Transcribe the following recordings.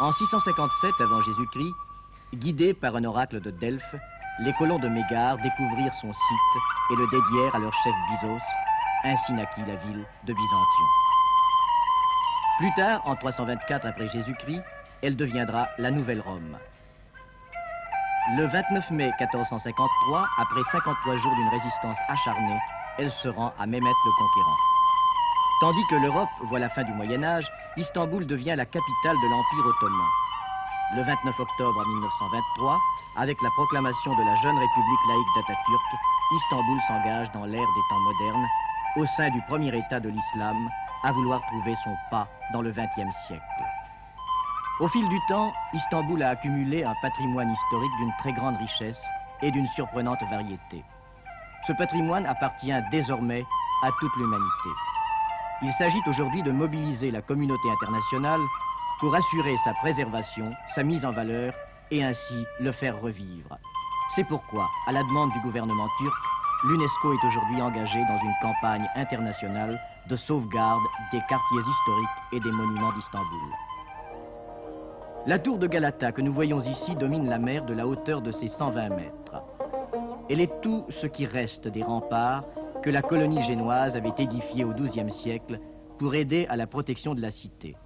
En 657 avant Jésus-Christ, guidés par un oracle de Delphes, les colons de Mégare découvrirent son site et le dédièrent à leur chef Byzos. Ainsi naquit la ville de Byzantion. Plus tard, en 324 après Jésus-Christ, elle deviendra la Nouvelle Rome. Le 29 mai 1453, après 53 jours d'une résistance acharnée, elle se rend à Mehmet le Conquérant. Tandis que l'Europe voit la fin du Moyen Âge, Istanbul devient la capitale de l'Empire ottoman. Le 29 octobre 1923, avec la proclamation de la jeune République laïque d'Atatürk, Istanbul s'engage dans l'ère des temps modernes, au sein du premier État de l'islam, à vouloir trouver son pas dans le XXe siècle. Au fil du temps, Istanbul a accumulé un patrimoine historique d'une très grande richesse et d'une surprenante variété. Ce patrimoine appartient désormais à toute l'humanité. Il s'agit aujourd'hui de mobiliser la communauté internationale pour assurer sa préservation, sa mise en valeur et ainsi le faire revivre. C'est pourquoi, à la demande du gouvernement turc, l'UNESCO est aujourd'hui engagée dans une campagne internationale de sauvegarde des quartiers historiques et des monuments d'Istanbul. La tour de Galata que nous voyons ici domine la mer de la hauteur de ses 120 mètres. Elle est tout ce qui reste des remparts que la colonie génoise avait édifiés au XIIe siècle pour aider à la protection de la cité.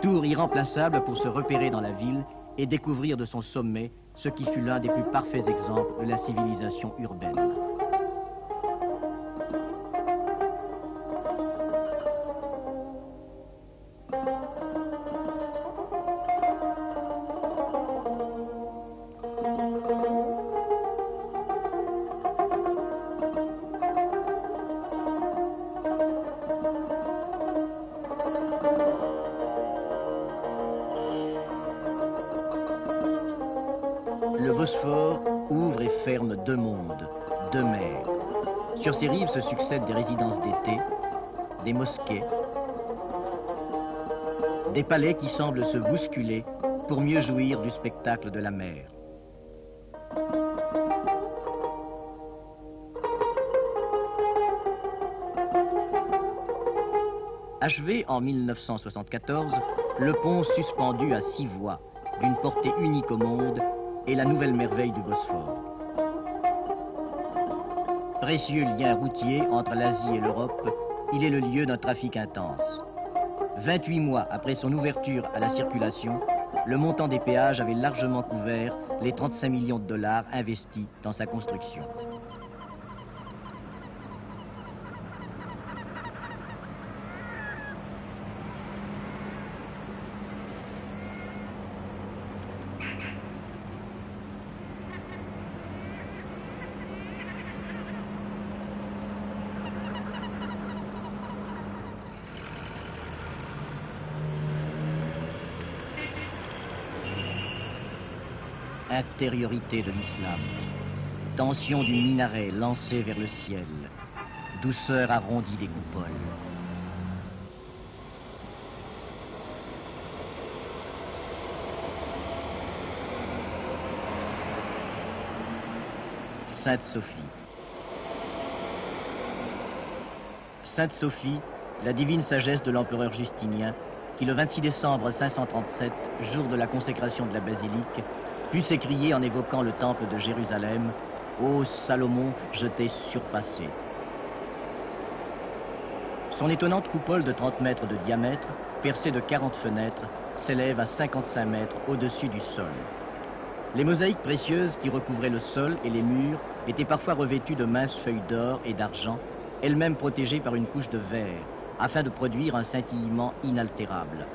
Tour irremplaçable pour se repérer dans la ville et découvrir de son sommet ce qui fut l'un des plus parfaits exemples de la civilisation urbaine. Ouvre et ferme deux mondes, deux mers. Sur ces rives se succèdent des résidences d'été, des mosquées, des palais qui semblent se bousculer pour mieux jouir du spectacle de la mer. Achevé en 1974, le pont suspendu à six voies, d'une portée unique au monde, est la nouvelle merveille du Bosphore. Précieux lien routier entre l'Asie et l'Europe, il est le lieu d'un trafic intense. 28 mois après son ouverture à la circulation, le montant des péages avait largement couvert les 35 millions de dollars investis dans sa construction. Intériorité de l'islam. Tension du minaret lancé vers le ciel. Douceur arrondie des coupoles. Sainte-Sophie. Sainte-Sophie, la divine sagesse de l'empereur Justinien, qui le 26 décembre 537, jour de la consécration de la basilique, put s'écrier en évoquant le temple de Jérusalem Ô Salomon, je t'ai surpassé. Son étonnante coupole de 30 mètres de diamètre, percée de 40 fenêtres, s'élève à 55 mètres au-dessus du sol. Les mosaïques précieuses qui recouvraient le sol et les murs étaient parfois revêtues de minces feuilles d'or et d'argent, elles-mêmes protégées par une couche de verre, afin de produire un scintillement inaltérable.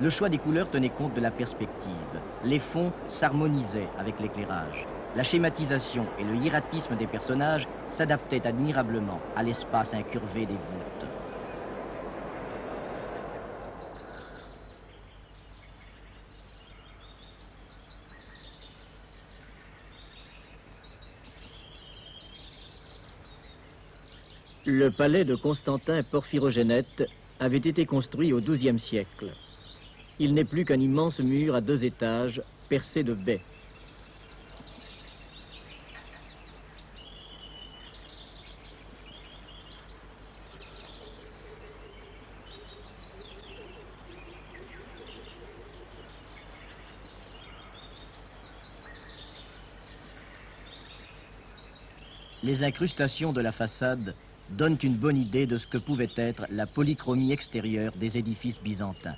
Le choix des couleurs tenait compte de la perspective. Les fonds s'harmonisaient avec l'éclairage. La schématisation et le hiératisme des personnages s'adaptaient admirablement à l'espace incurvé des voûtes. Le palais de Constantin Porphyrogénète avait été construit au XIIe siècle il n'est plus qu'un immense mur à deux étages, percé de baies. Les incrustations de la façade donnent une bonne idée de ce que pouvait être la polychromie extérieure des édifices byzantins.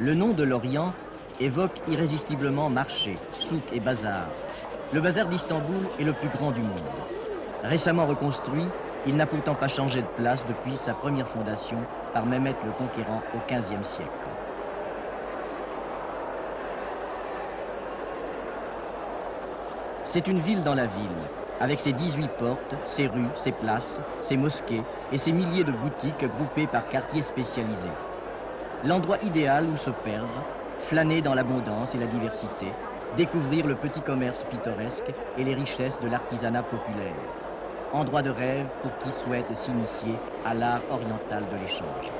Le nom de l'Orient évoque irrésistiblement marché, souk et bazar. Le bazar d'Istanbul est le plus grand du monde. Récemment reconstruit, il n'a pourtant pas changé de place depuis sa première fondation par Mehmet le Conquérant au XVe siècle. C'est une ville dans la ville, avec ses 18 portes, ses rues, ses places, ses mosquées et ses milliers de boutiques groupées par quartiers spécialisés. L'endroit idéal où se perdre, flâner dans l'abondance et la diversité, découvrir le petit commerce pittoresque et les richesses de l'artisanat populaire. Endroit de rêve pour qui souhaite s'initier à l'art oriental de l'échange.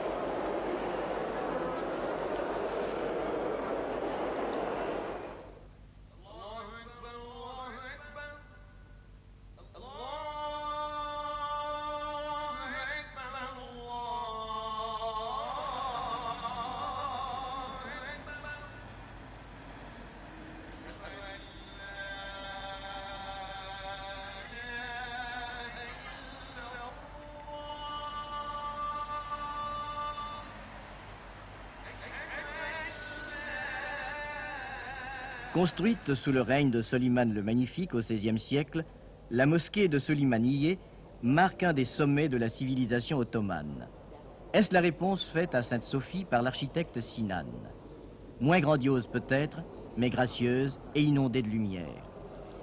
Construite sous le règne de Soliman le Magnifique au XVIe siècle, la mosquée de Solimaniye marque un des sommets de la civilisation ottomane. Est-ce la réponse faite à Sainte-Sophie par l'architecte Sinan? Moins grandiose peut-être, mais gracieuse et inondée de lumière.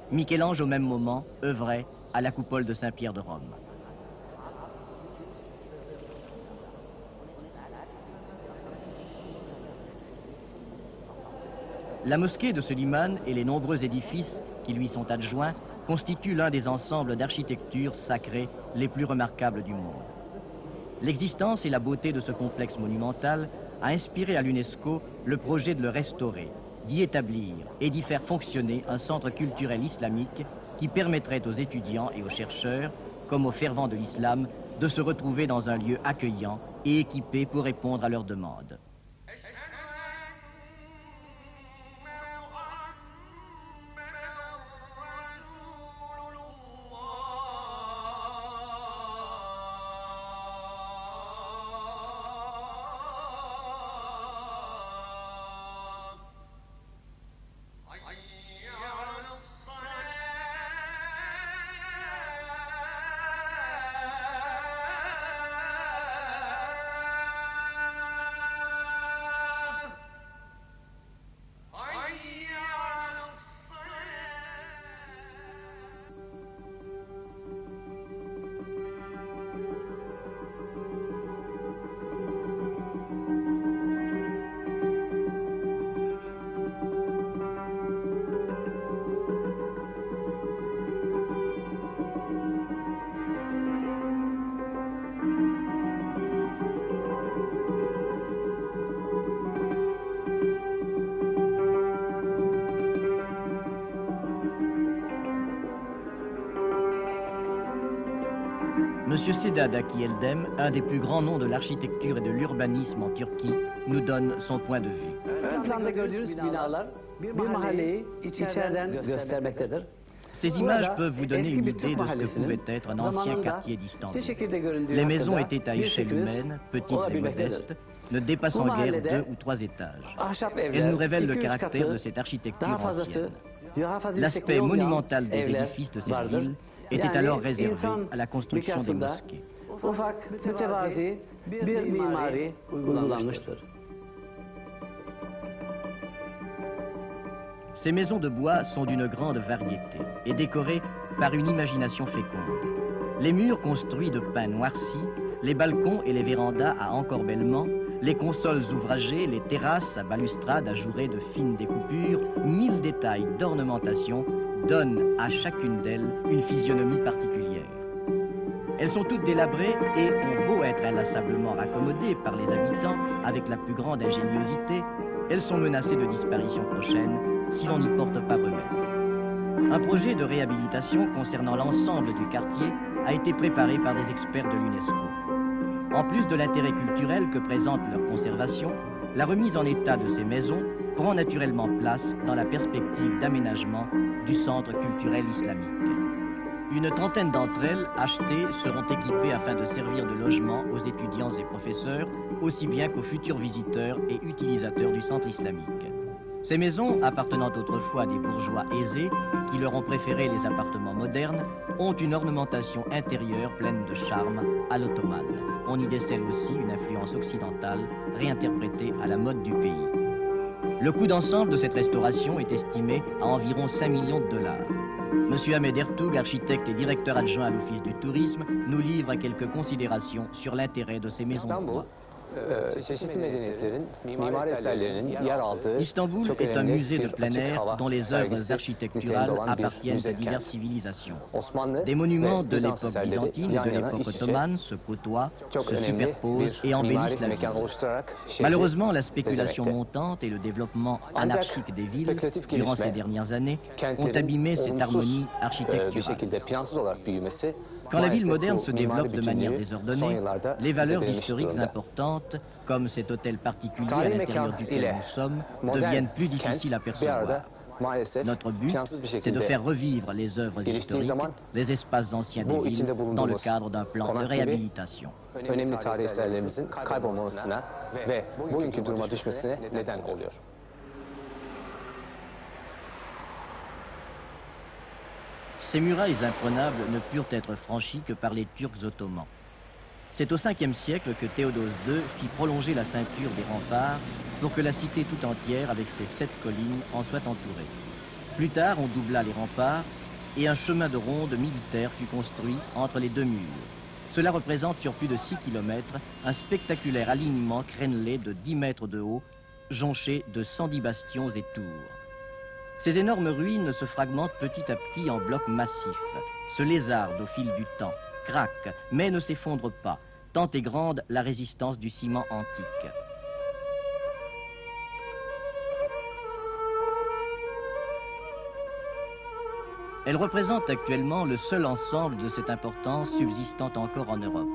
Michel-Ange au même moment œuvrait à la coupole de Saint-Pierre de Rome. La mosquée de Soliman et les nombreux édifices qui lui sont adjoints constituent l'un des ensembles d'architecture sacrée les plus remarquables du monde. L'existence et la beauté de ce complexe monumental a inspiré à l'UNESCO le projet de le restaurer, d'y établir et d'y faire fonctionner un centre culturel islamique qui permettrait aux étudiants et aux chercheurs, comme aux fervents de l'islam, de se retrouver dans un lieu accueillant et équipé pour répondre à leurs demandes. Monsieur Sedat Aki Eldem, un des plus grands noms de l'architecture et de l'urbanisme en Turquie, nous donne son point de vue. Ces images peuvent vous donner une idée de ce que pouvait être un ancien quartier d'Istanbul. Les maisons étaient à échelle humaine, petites et modestes, ne dépassant guère deux ou trois étages. Elles nous révèlent le caractère de cette architecture ancienne. L'aspect monumental des édifices de cette ville était alors réservé à la construction des mosquées. Ces maisons de bois sont d'une grande variété et décorées par une imagination féconde. Les murs construits de pin noirci, les balcons et les vérandas à encorbellement, les consoles ouvragées, les terrasses à balustrade ajourées de fines découpures, mille détails d'ornementation donnent à chacune d'elles une physionomie particulière. Elles sont toutes délabrées et ont beau être inlassablement raccommodées par les habitants avec la plus grande ingéniosité, elles sont menacées de disparition prochaine si l'on n'y porte pas remède. Un projet de réhabilitation concernant l'ensemble du quartier a été préparé par des experts de l'UNESCO. En plus de l'intérêt culturel que présente leur conservation, la remise en état de ces maisons prend naturellement place dans la perspective d'aménagement du centre culturel islamique. Une trentaine d'entre elles, achetées, seront équipées afin de servir de logement aux étudiants et professeurs, aussi bien qu'aux futurs visiteurs et utilisateurs du centre islamique. Ces maisons, appartenant autrefois à des bourgeois aisés, qui leur ont préféré les appartements modernes, ont une ornementation intérieure pleine de charme à l'ottomane. On y décèle aussi une influence occidentale réinterprétée à la mode du pays. Le coût d'ensemble de cette restauration est estimé à environ 5 millions de dollars. Monsieur Ahmed Ertoug, architecte et directeur adjoint à l'Office du tourisme, nous livre quelques considérations sur l'intérêt de ces maisons de bois. Ee, çeşitli medeniyetlerin mimari eserlerinin yer aldığı Istanbul çok est un musée de plein air dont les œuvres architecturales appartiennent à diverses civilisations. Osmanlı Des monuments de l'époque byzantine et de l'époque ottomane se côtoient, se superposent et embellissent la ville. Malheureusement, la spéculation montante et le développement anarchique des villes durant ces dernières années ont abîmé cette harmonie e, architecturale. Quand la ville moderne se développe de manière désordonnée, les valeurs historiques importantes, comme cet hôtel particulier à l'intérieur duquel nous sommes, deviennent plus difficiles à percevoir. Notre but, c'est de faire revivre les œuvres historiques, les espaces anciens des villes, dans le cadre d'un plan de réhabilitation. önemli tarihi eserlerimizin kaybolmamasına ve bugünkü duruma düşmesine neden oluyor. Ces murailles imprenables ne purent être franchies que par les Turcs ottomans. C'est au 5e siècle que Théodose II fit prolonger la ceinture des remparts pour que la cité tout entière, avec ses sept collines, en soit entourée. Plus tard, on doubla les remparts et un chemin de ronde militaire fut construit entre les deux murs. Cela représente sur plus de 6 km un spectaculaire alignement crénelé de 10 mètres de haut, jonché de 110 bastions et tours. Ces énormes ruines se fragmentent petit à petit en blocs massifs, se lézardent au fil du temps, craquent, mais ne s'effondrent pas, tant est grande la résistance du ciment antique. Elle représente actuellement le seul ensemble de cette importance subsistant encore en Europe.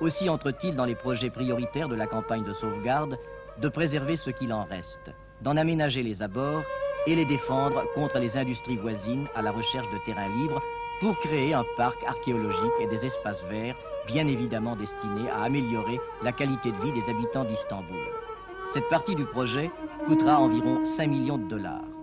Aussi entre-t-il dans les projets prioritaires de la campagne de sauvegarde de préserver ce qu'il en reste, d'en aménager les abords et les défendre contre les industries voisines à la recherche de terrains libres pour créer un parc archéologique et des espaces verts bien évidemment destinés à améliorer la qualité de vie des habitants d'Istanbul. Cette partie du projet coûtera environ 5 millions de dollars.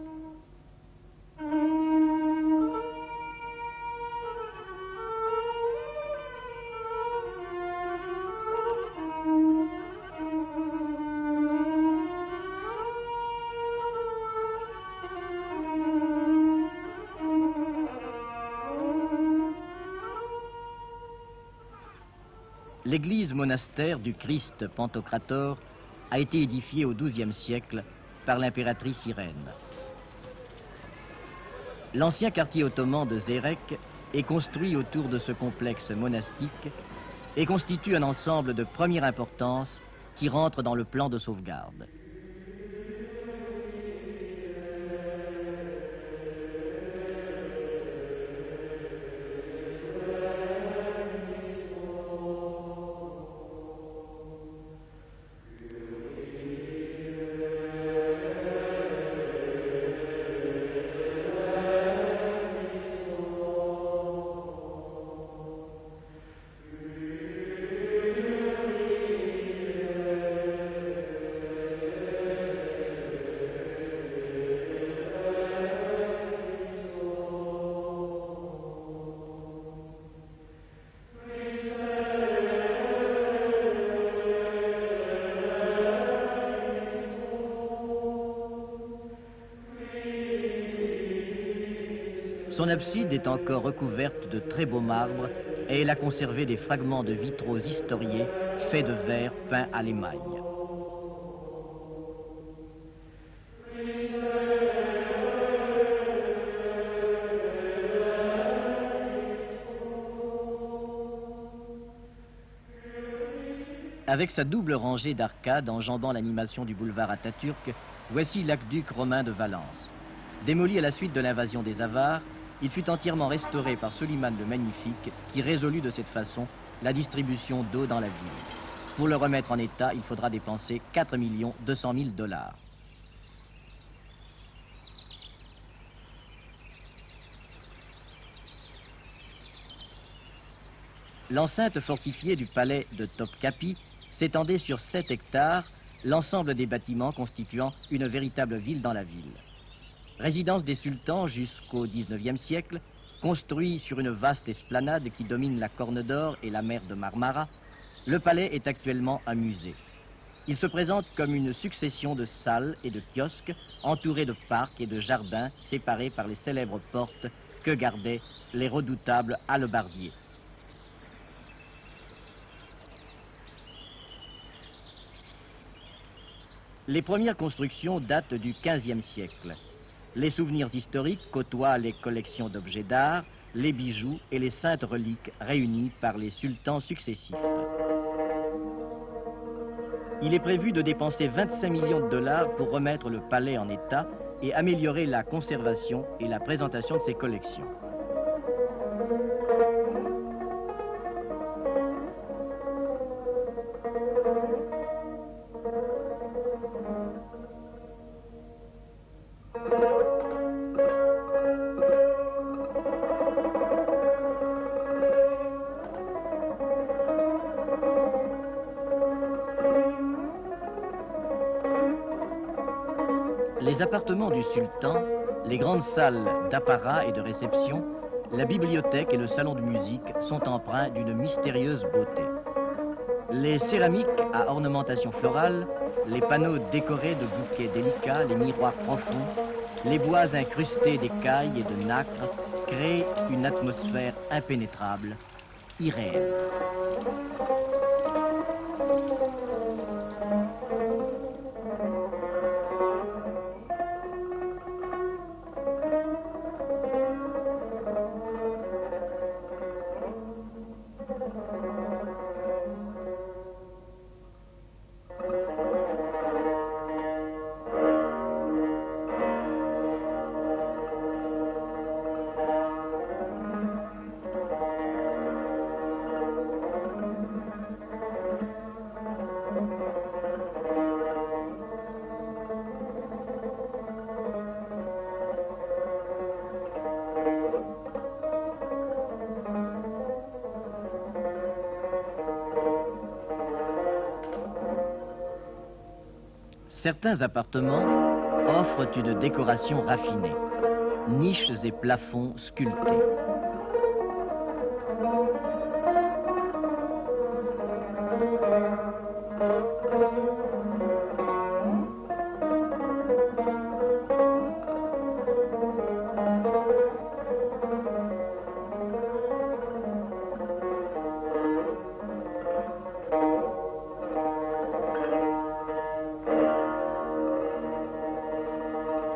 L'église monastère du Christ Pantocrator a été édifiée au XIIe siècle par l'impératrice Irène. L'ancien quartier ottoman de Zérek est construit autour de ce complexe monastique et constitue un ensemble de première importance qui rentre dans le plan de sauvegarde. Abside est encore recouverte de très beaux marbres et elle a conservé des fragments de vitraux historiés faits de verre peint à l'émail. Avec sa double rangée d'arcades enjambant l'animation du boulevard Atatürk, voici l'aqueduc romain de Valence. Démoli à la suite de l'invasion des Avars, il fut entièrement restauré par Soliman le Magnifique, qui résolut de cette façon la distribution d'eau dans la ville. Pour le remettre en état, il faudra dépenser 4 200 000 dollars. L'enceinte fortifiée du palais de Topkapi s'étendait sur 7 hectares, l'ensemble des bâtiments constituant une véritable ville dans la ville. Résidence des sultans jusqu'au XIXe siècle, construit sur une vaste esplanade qui domine la Corne d'Or et la mer de Marmara, le palais est actuellement un musée. Il se présente comme une succession de salles et de kiosques entourés de parcs et de jardins séparés par les célèbres portes que gardaient les redoutables hallebardiers. Les premières constructions datent du XVe siècle. Les souvenirs historiques côtoient les collections d'objets d'art, les bijoux et les saintes reliques réunies par les sultans successifs. Il est prévu de dépenser 25 millions de dollars pour remettre le palais en état et améliorer la conservation et la présentation de ses collections. Appartements du sultan, les grandes salles d'apparat et de réception, la bibliothèque et le salon de musique sont empreints d'une mystérieuse beauté. Les céramiques à ornementation florale, les panneaux décorés de bouquets délicats, les miroirs profonds, les bois incrustés d'écailles et de nacre créent une atmosphère impénétrable, irréelle. Certains appartements offrent une décoration raffinée, niches et plafonds sculptés.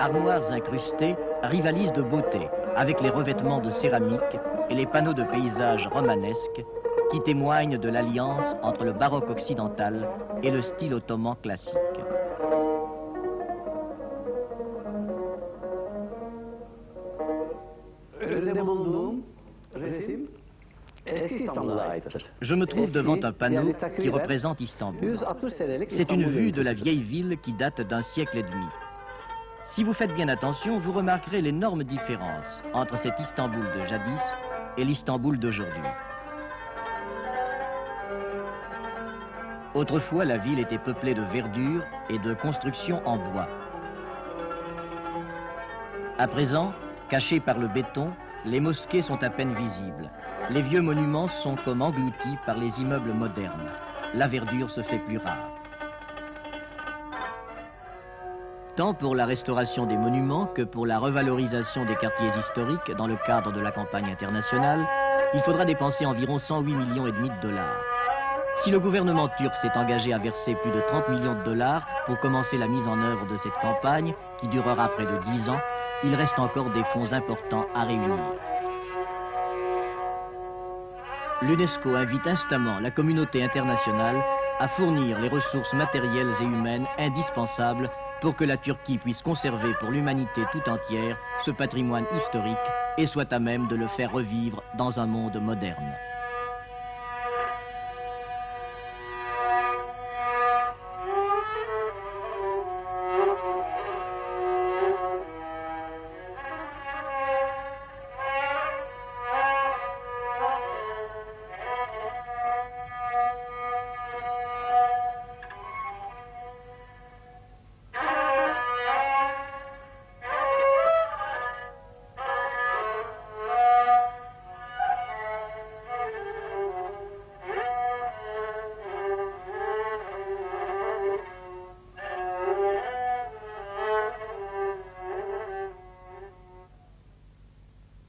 Armoires incrustées rivalisent de beauté avec les revêtements de céramique et les panneaux de paysages romanesques qui témoignent de l'alliance entre le baroque occidental et le style ottoman classique. Je me trouve devant un panneau qui représente Istanbul. C'est une vue de la vieille ville qui date d'un siècle et demi. Si vous faites bien attention, vous remarquerez l'énorme différence entre cet Istanbul de jadis et l'Istanbul d'aujourd'hui. Autrefois, la ville était peuplée de verdure et de constructions en bois. À présent, cachées par le béton, les mosquées sont à peine visibles. Les vieux monuments sont comme engloutis par les immeubles modernes. La verdure se fait plus rare. Tant pour la restauration des monuments que pour la revalorisation des quartiers historiques dans le cadre de la campagne internationale, il faudra dépenser environ 108 millions et demi de dollars. Si le gouvernement turc s'est engagé à verser plus de 30 millions de dollars pour commencer la mise en œuvre de cette campagne, qui durera près de 10 ans, il reste encore des fonds importants à réunir. L'UNESCO invite instamment la communauté internationale à fournir les ressources matérielles et humaines indispensables pour que la Turquie puisse conserver pour l'humanité tout entière ce patrimoine historique et soit à même de le faire revivre dans un monde moderne.